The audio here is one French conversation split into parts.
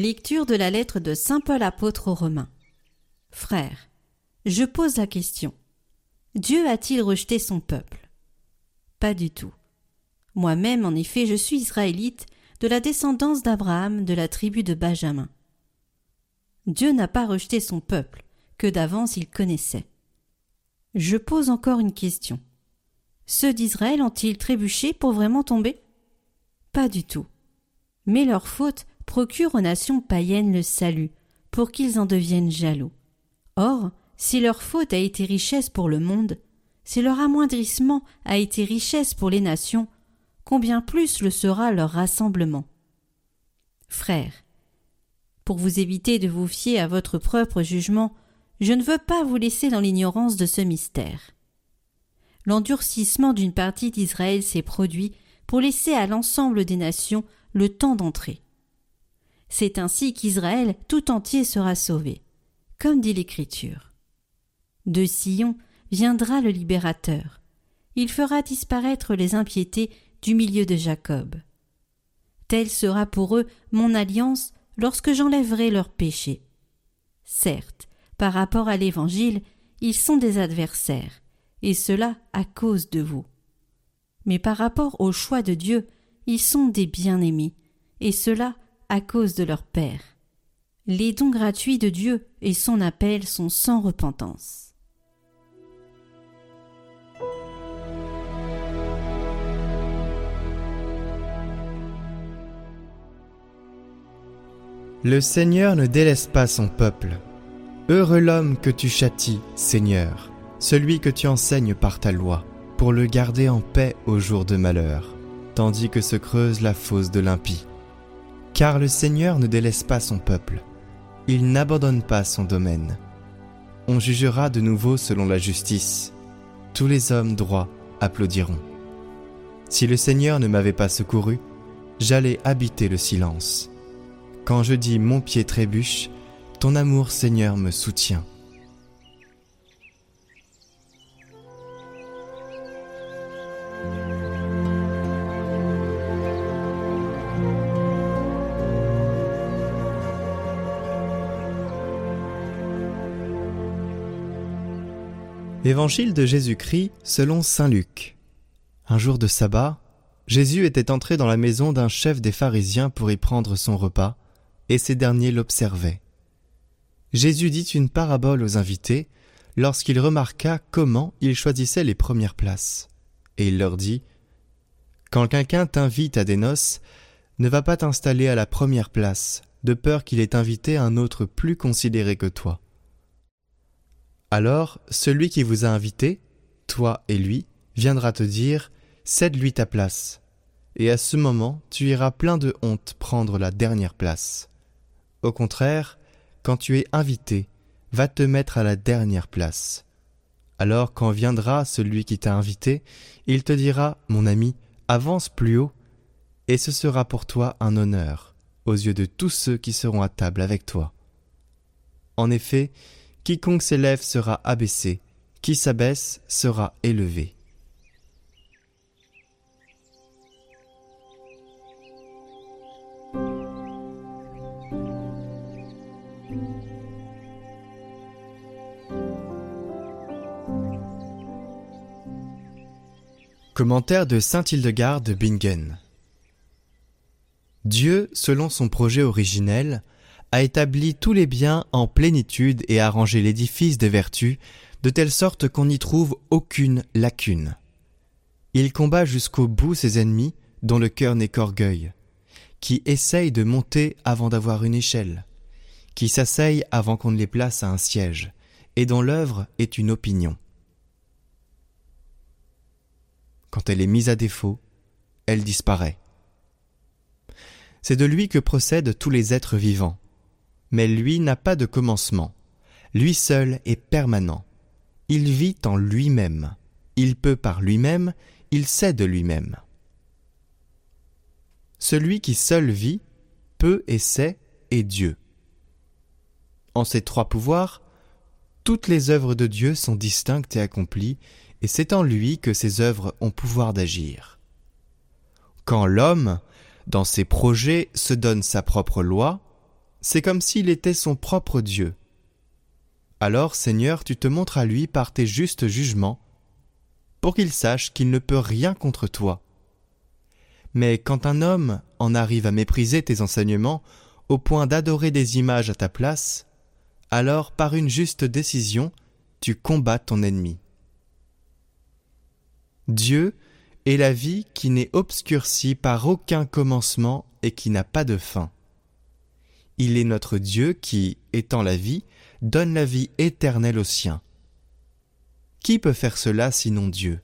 Lecture de la lettre de Saint Paul apôtre aux Romains. Frères, je pose la question. Dieu a-t-il rejeté son peuple? Pas du tout. Moi-même, en effet, je suis israélite, de la descendance d'Abraham, de la tribu de Benjamin. Dieu n'a pas rejeté son peuple, que d'avance il connaissait. Je pose encore une question. Ceux d'Israël ont-ils trébuché pour vraiment tomber? Pas du tout. Mais leur faute procure aux nations païennes le salut, pour qu'ils en deviennent jaloux. Or, si leur faute a été richesse pour le monde, si leur amoindrissement a été richesse pour les nations, combien plus le sera leur rassemblement. Frères, pour vous éviter de vous fier à votre propre jugement, je ne veux pas vous laisser dans l'ignorance de ce mystère. L'endurcissement d'une partie d'Israël s'est produit pour laisser à l'ensemble des nations le temps d'entrer. C'est ainsi qu'Israël tout entier sera sauvé, comme dit l'Écriture. De Sion viendra le libérateur. Il fera disparaître les impiétés du milieu de Jacob. Telle sera pour eux mon alliance lorsque j'enlèverai leurs péchés. Certes, par rapport à l'Évangile, ils sont des adversaires, et cela à cause de vous. Mais par rapport au choix de Dieu, ils sont des bien-aimés, et cela à cause de leur Père. Les dons gratuits de Dieu et son appel sont sans repentance. Le Seigneur ne délaisse pas son peuple. Heureux l'homme que tu châties, Seigneur, celui que tu enseignes par ta loi, pour le garder en paix au jour de malheur, tandis que se creuse la fosse de l'impie. Car le Seigneur ne délaisse pas son peuple, il n'abandonne pas son domaine. On jugera de nouveau selon la justice. Tous les hommes droits applaudiront. Si le Seigneur ne m'avait pas secouru, j'allais habiter le silence. Quand je dis mon pied trébuche, ton amour Seigneur me soutient. Évangile de Jésus-Christ selon Saint Luc. Un jour de sabbat, Jésus était entré dans la maison d'un chef des pharisiens pour y prendre son repas, et ces derniers l'observaient. Jésus dit une parabole aux invités lorsqu'il remarqua comment ils choisissaient les premières places. Et il leur dit Quand quelqu'un t'invite à des noces, ne va pas t'installer à la première place, de peur qu'il ait invité un autre plus considéré que toi. Alors celui qui vous a invité, toi et lui, viendra te dire Cède-lui ta place. Et à ce moment, tu iras plein de honte prendre la dernière place. Au contraire, quand tu es invité, va te mettre à la dernière place. Alors quand viendra celui qui t'a invité, il te dira Mon ami, avance plus haut, et ce sera pour toi un honneur aux yeux de tous ceux qui seront à table avec toi. En effet, Quiconque s'élève sera abaissé, qui s'abaisse sera élevé. Commentaire de Saint Hildegarde Bingen Dieu, selon son projet originel, a établi tous les biens en plénitude et arrangé l'édifice des vertus de telle sorte qu'on n'y trouve aucune lacune. Il combat jusqu'au bout ses ennemis dont le cœur n'est qu'orgueil, qui essayent de monter avant d'avoir une échelle, qui s'asseyent avant qu'on ne les place à un siège, et dont l'œuvre est une opinion. Quand elle est mise à défaut, elle disparaît. C'est de lui que procèdent tous les êtres vivants, mais lui n'a pas de commencement. Lui seul est permanent. Il vit en lui-même. Il peut par lui-même, il sait de lui-même. Celui qui seul vit, peut et sait, est Dieu. En ces trois pouvoirs, toutes les œuvres de Dieu sont distinctes et accomplies, et c'est en lui que ces œuvres ont pouvoir d'agir. Quand l'homme, dans ses projets, se donne sa propre loi, c'est comme s'il était son propre Dieu. Alors, Seigneur, tu te montres à lui par tes justes jugements, pour qu'il sache qu'il ne peut rien contre toi. Mais quand un homme en arrive à mépriser tes enseignements au point d'adorer des images à ta place, alors par une juste décision, tu combats ton ennemi. Dieu est la vie qui n'est obscurcie par aucun commencement et qui n'a pas de fin. Il est notre Dieu qui, étant la vie, donne la vie éternelle aux siens. Qui peut faire cela sinon Dieu?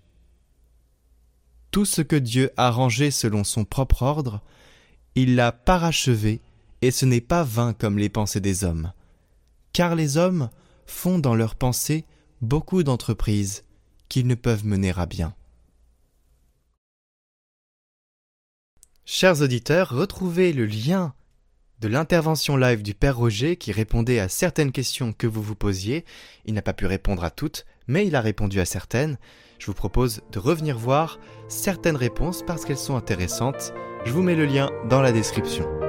Tout ce que Dieu a rangé selon son propre ordre, il l'a parachevé, et ce n'est pas vain comme les pensées des hommes. Car les hommes font dans leurs pensées beaucoup d'entreprises qu'ils ne peuvent mener à bien. Chers auditeurs, retrouvez le lien de l'intervention live du Père Roger qui répondait à certaines questions que vous vous posiez. Il n'a pas pu répondre à toutes, mais il a répondu à certaines. Je vous propose de revenir voir certaines réponses parce qu'elles sont intéressantes. Je vous mets le lien dans la description.